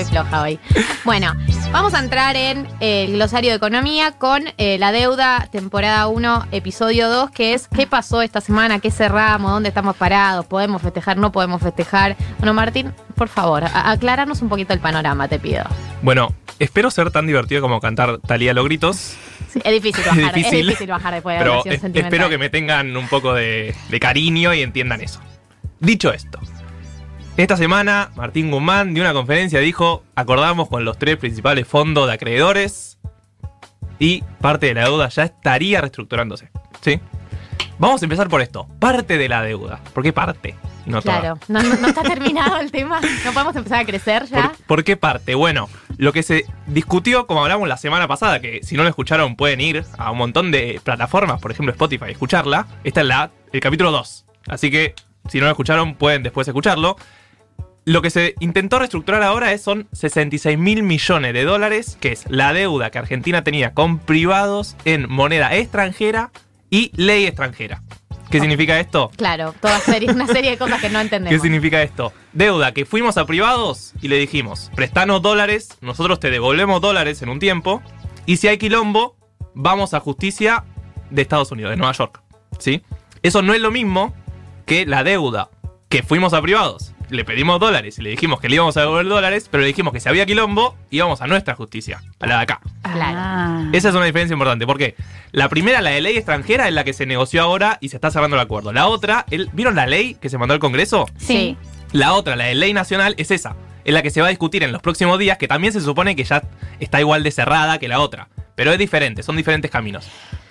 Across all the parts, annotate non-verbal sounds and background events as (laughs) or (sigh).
estoy floja hoy. Bueno, vamos a entrar en el glosario de economía con eh, la deuda, temporada 1, episodio 2, que es qué pasó esta semana, qué cerramos, dónde estamos parados, podemos festejar, no podemos festejar. Bueno, Martín, por favor, a- aclaranos un poquito el panorama, te pido. Bueno, espero ser tan divertido como cantar Talía los gritos, Sí, es difícil (laughs) bajar, es difícil, difícil, bajar después de pero es- espero que me tengan un poco de, de cariño y entiendan eso. Dicho esto, esta semana Martín Guzmán dio una conferencia, dijo, acordamos con los tres principales fondos de acreedores y parte de la deuda ya estaría reestructurándose. ¿Sí? Vamos a empezar por esto, parte de la deuda. ¿Por qué parte? No? Claro, no, no- no está terminado el tema, no podemos empezar a crecer ya. ¿Por, por qué parte? Bueno, lo que se discutió, como hablamos la semana pasada, que si no lo escucharon pueden ir a un montón de plataformas, por ejemplo Spotify, y escucharla. Esta es la, el capítulo 2. Así que si no lo escucharon pueden después escucharlo. Lo que se intentó reestructurar ahora es, son 66 mil millones de dólares, que es la deuda que Argentina tenía con privados en moneda extranjera y ley extranjera. ¿Qué significa esto? Claro, toda serie, una serie de cosas que no (laughs) ¿Qué entendemos. significa esto? Deuda que fuimos a privados y le dijimos, prestanos dólares, nosotros te devolvemos dólares en un tiempo, y si hay quilombo, vamos a justicia de Estados Unidos, de Nueva York. ¿Sí? Eso no es lo mismo que la deuda que fuimos a privados. Le pedimos dólares y le dijimos que le íbamos a devolver dólares, pero le dijimos que si había quilombo, íbamos a nuestra justicia, a la de acá. Claro. Ah. Esa es una diferencia importante, porque la primera, la de ley extranjera, es la que se negoció ahora y se está cerrando el acuerdo. La otra, el- ¿vieron la ley que se mandó al Congreso? Sí. La otra, la de ley nacional, es esa. Es la que se va a discutir en los próximos días, que también se supone que ya está igual de cerrada que la otra. Pero es diferente, son diferentes caminos.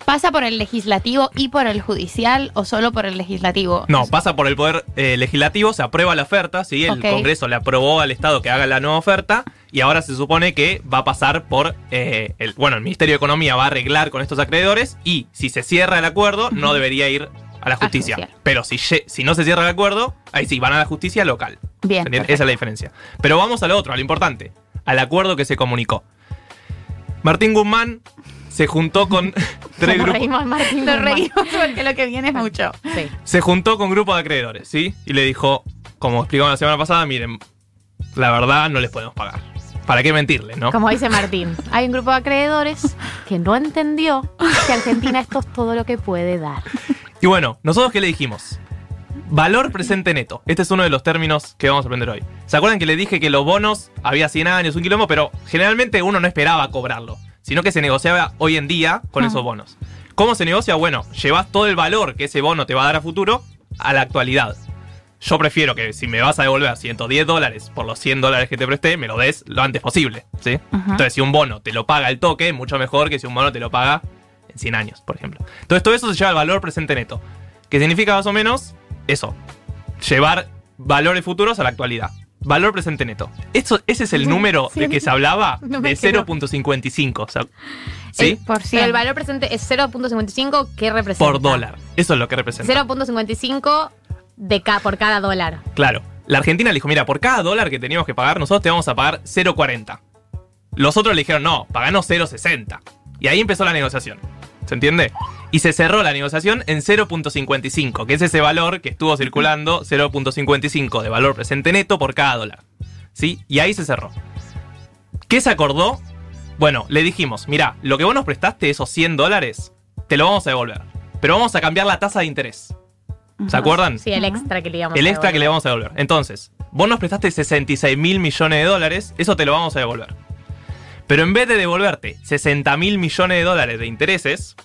¿Pasa por el legislativo y por el judicial o solo por el legislativo? No, pasa por el poder eh, legislativo, se aprueba la oferta, ¿sí? El. Congreso le aprobó al Estado que haga la nueva oferta y ahora se supone que va a pasar por eh, el, bueno, el Ministerio de Economía va a arreglar con estos acreedores y si se cierra el acuerdo no debería ir a la justicia. Pero si, si no se cierra el acuerdo, ahí sí, van a la justicia local. Bien. Esa es la diferencia. Pero vamos a lo otro, a lo importante, al acuerdo que se comunicó. Martín Guzmán se juntó con (laughs) tres Nos grupos. reímos, Martín. Nos reímos (laughs) porque lo que viene es mucho. Sí. se juntó con grupo de acreedores, ¿sí? Y le dijo, como explicamos la semana pasada, miren, la verdad no les podemos pagar. ¿Para qué mentirles, no? Como dice (laughs) Martín, hay un grupo de acreedores que no entendió que Argentina esto es todo lo que puede dar. Y bueno, nosotros qué le dijimos? Valor presente neto. Este es uno de los términos que vamos a aprender hoy. ¿Se acuerdan que le dije que los bonos había 100 años, un quilombo, pero generalmente uno no esperaba cobrarlo, sino que se negociaba hoy en día con Ah. esos bonos? ¿Cómo se negocia? Bueno, llevas todo el valor que ese bono te va a dar a futuro a la actualidad. Yo prefiero que si me vas a devolver 110 dólares por los 100 dólares que te presté, me lo des lo antes posible, ¿sí? Entonces, si un bono te lo paga el toque, mucho mejor que si un bono te lo paga en 100 años, por ejemplo. Entonces, todo eso se lleva al valor presente neto, que significa más o menos eso, llevar valores futuros a la actualidad. Valor presente neto. Eso, ese es el número Sí, de que se hablaba (laughs) no de quedo. 0.55. o sea, ¿Sí? Por Pero cien. el valor presente es 0.55, ¿qué representa? Por dólar. Eso es lo que representa. 0.55 de ca por cada dólar. Claro. La Argentina le dijo, mira, por cada dólar que teníamos que pagar, nosotros te vamos a pagar 0.40. Los otros le dijeron, no, paganos 0.60. Y ahí empezó la negociación. ¿Se entiende? Y se cerró la negociación en 0.55, que es ese valor que estuvo circulando, 0.55 de valor presente neto por cada dólar. ¿Sí? Y ahí se cerró. ¿Qué se acordó? Bueno, le dijimos, mira, lo que vos nos prestaste, esos 100 dólares, te lo vamos a devolver. Pero vamos a cambiar la tasa de interés. ¿Se acuerdan? Sí, el extra que le íbamos El a extra que le vamos a devolver. Entonces, vos nos prestaste 66 mil millones de dólares, eso te lo vamos a devolver. Pero en vez de devolverte 60 mil millones de dólares de intereses,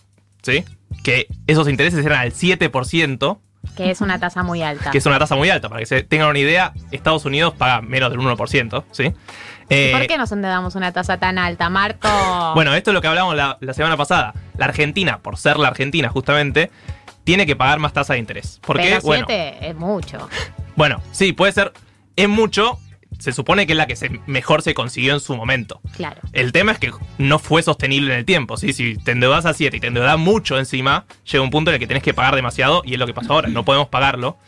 ¿sí? Que esos intereses eran al 7%, Que es una tasa muy alta. que es una tasa muy alta. Para que se tengan una idea, Estados Unidos paga menos del 1%, ¿sí? Eh, ¿Por qué nos endeudamos una tasa tan alta, Marco? Bueno, esto es lo que hablábamos la, la semana pasada. La Argentina, por ser la Argentina justamente, tiene que pagar más tasa de interés. ¿Por qué? Pero Bueno, 7 es mucho. (laughs) Bueno, sí, puede ser. Es mucho. Se supone que es la que se, mejor se consiguió en su momento. Claro. El tema es que no fue sostenible en el tiempo. ¿sí? Si te endeudas a 7 y te endeudas mucho encima, llega un punto en el que tenés que pagar demasiado y es lo que pasó ahora. No podemos pagarlo.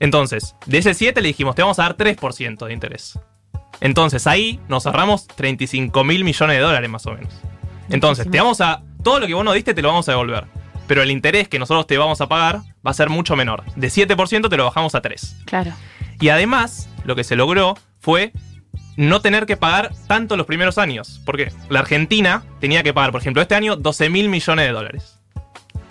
Entonces, de ese 7 le dijimos, te vamos a dar 3% de interés. Entonces ahí nos ahorramos 35 mil millones de dólares más o menos. Entonces, te vamos a. Todo lo que vos nos diste te lo vamos a devolver. Pero el interés que nosotros te vamos a pagar va a ser mucho menor. De 7% te lo bajamos a 3%. Claro. Y además, lo que se logró fue no tener que pagar tanto los primeros años. Porque la Argentina tenía que pagar, por ejemplo, este año 12 mil millones de dólares.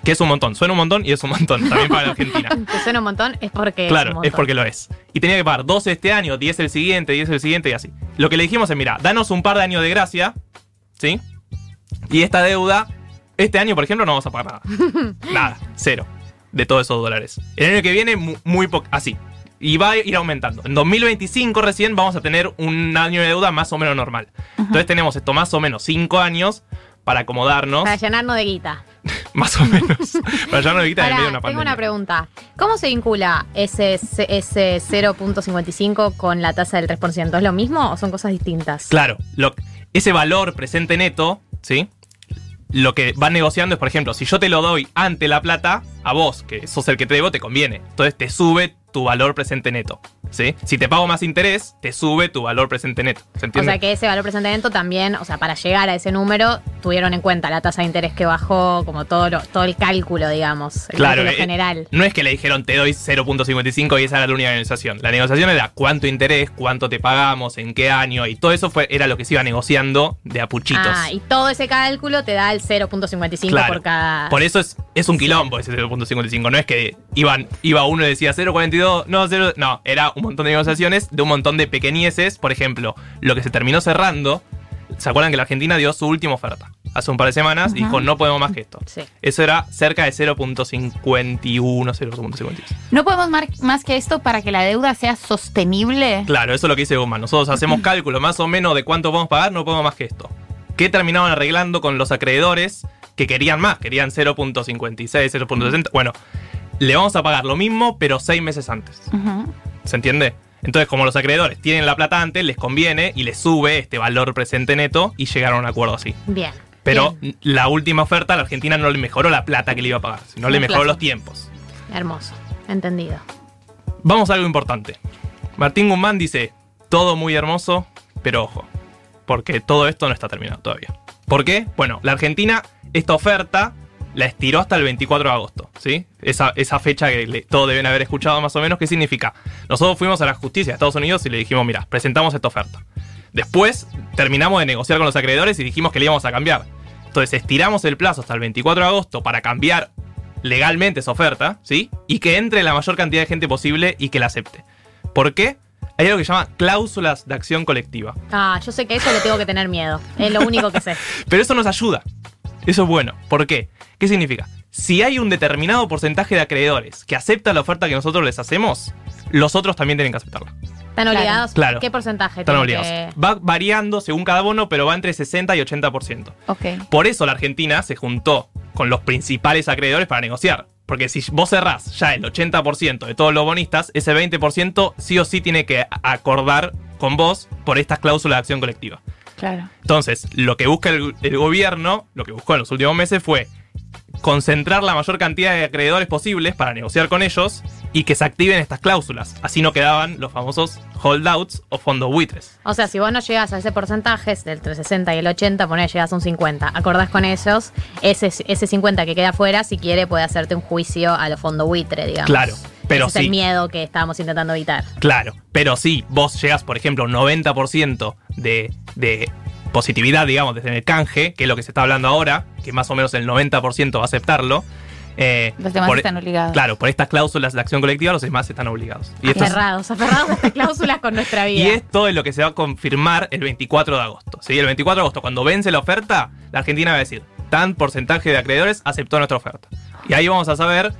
Que es un montón. Suena un montón y es un montón también para la Argentina. (laughs) Que suena un montón, es porque es un Claro, es porque lo es. Y tenía que pagar 12 este año, 10 el siguiente, 10 el siguiente y así. Lo que le dijimos es, mira, danos un par de años de gracia, ¿sí? Y esta deuda, este año, por ejemplo, no vamos a pagar nada. (laughs) nada, cero. De todos esos dólares. El año que viene, mu- muy poco, así. Y va a ir aumentando. En 2025 recién vamos a tener un año de deuda más o menos normal. Entonces tenemos esto más o menos 5 años para acomodarnos, Para llenarnos de guita. (laughs) más o menos. (laughs) para ya no evitar en Pará, medio de una tengo pandemia. una pregunta. ¿Cómo se vincula ese, ese 0.55 con la tasa del 3%? ¿Es lo mismo o son cosas distintas? Claro, lo- ese valor presente neto, ¿sí? Lo que van negociando es, por ejemplo, si yo te lo doy ante la plata, a vos, que sos el que te debo, te conviene. Entonces te sube tu valor presente neto, ¿sí? Si te pago más interés, te sube tu valor presente neto. ¿Se O sea que ese valor presente neto también, o sea, para llegar a ese número, tuvieron en cuenta la tasa de interés que bajó, como todo, lo- todo el cálculo, digamos, el Claro, cálculo eh, general. No es que le dijeron te doy 0.55 y esa era la única negociación. La negociación era cuánto interés, cuánto te pagamos, en qué año y todo eso fue, era lo que se iba negociando de a puchitos. Ah, y todo ese cálculo te da el 0.55 Claro. por cada. Por eso es, es un quilombo ese 0.55. No es que iban, iba uno y decía 0.42, no, 0. No, era un montón de negociaciones de un montón de pequeñeces. Por ejemplo, lo que se terminó cerrando. ¿Se acuerdan que la Argentina dio su última oferta? Hace un par de semanas y dijo, no podemos más que esto. Sí. Eso era cerca de 0.51, 0.52. ¿No podemos más que esto para que la deuda sea sostenible? Claro, eso es lo que dice Guzmán. Nosotros hacemos (laughs) cálculo más o menos de cuánto podemos pagar, no podemos más que esto. ¿Qué terminaban arreglando con los acreedores que querían más? Querían 0.56, 0.60. Bueno, le vamos a pagar lo mismo, pero seis meses antes. Ujú. ¿Se entiende? Entonces, como los acreedores tienen la plata antes, les conviene y les sube este valor presente neto y llegaron a un acuerdo así. Bien. Pero Bien. la última oferta, la Argentina no le mejoró la plata que le iba a pagar, sino le mejoró plazo. los tiempos. Hermoso. Entendido. Vamos a algo importante. Martín Guzmán dice, todo muy hermoso, pero ojo, porque todo esto no está terminado todavía. ¿Por qué? Bueno, la Argentina, esta oferta la estiró hasta el 24 de agosto, ¿sí? Esa, esa fecha que le- todos deben haber escuchado más o menos, ¿qué significa? Nosotros fuimos a la justicia de Estados Unidos y le dijimos, mira, presentamos esta oferta. Después terminamos de negociar con los acreedores y dijimos que le íbamos a cambiar. Entonces estiramos el plazo hasta el 24 de agosto para cambiar legalmente esa oferta, ¿sí? Y que entre la mayor cantidad de gente posible y que la acepte. ¿Por qué? Hay algo que se llama cláusulas de acción colectiva. Ah, yo sé que eso le tengo que tener miedo. Es lo único que sé. (laughs) Pero eso nos ayuda. Eso es bueno. ¿Por qué? ¿Qué significa? Si hay un determinado porcentaje de acreedores que acepta la oferta que nosotros les hacemos, los otros también tienen que aceptarla. ¿Están obligados? Claro. ¿Qué porcentaje? Están obligados. que- Va variando según cada bono, pero va entre 60 y 80%. Ok. Por eso la Argentina se juntó con los principales acreedores para negociar. Porque si vos cerrás ya el 80% de todos los bonistas, ese 20% sí o sí tiene que acordar con vos por estas cláusulas de acción colectiva. Claro. Entonces, lo que busca el, el gobierno, lo que buscó en los últimos meses fue concentrar la mayor cantidad de acreedores posibles para negociar con ellos y que se activen estas cláusulas. Así no quedaban los famosos holdouts o fondos buitres. O sea, si vos no llegás a ese porcentaje, es del entre 60 y el 80, ponés, llegás a un 50. Acordás con ellos, ese, ese 50 que queda afuera, si quiere, puede hacerte un juicio a los fondos buitre, digamos. Claro, pero Ese es sí. el miedo que estábamos intentando evitar. Claro, pero si vos llegas, por ejemplo, a un 90% de, de positividad, digamos, desde el canje, que es lo que se está hablando ahora, que más o menos el 90% va a aceptarlo. eh, Los demás por- están obligados. Claro, por estas cláusulas de acción colectiva, los demás están obligados. Y aferrados, aferrados a estas cláusulas con nuestra (laughs) vida. Y esto es lo que se va a confirmar el 24 de agosto. ¿sí? El 24 de agosto, cuando vence la oferta, la Argentina va a decir, tan porcentaje de acreedores aceptó nuestra oferta. Y ahí vamos a saber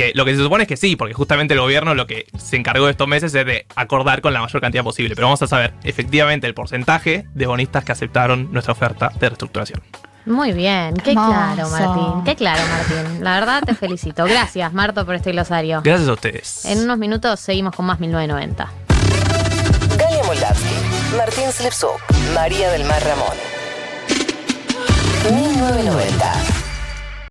que lo que se supone es que sí, porque justamente el gobierno lo que se encargó de estos meses es de acordar con la mayor cantidad posible. Pero vamos a saber efectivamente el porcentaje de bonistas que aceptaron nuestra oferta de reestructuración. Muy bien, qué Hermoso. claro, Martín. Qué claro, Martín. La verdad te felicito. Gracias, Marto, por este glosario. Gracias a ustedes. En unos minutos seguimos con más 1990. Galia Moldavsky, Martín Slepsuk, María del Mar Ramón. 1990.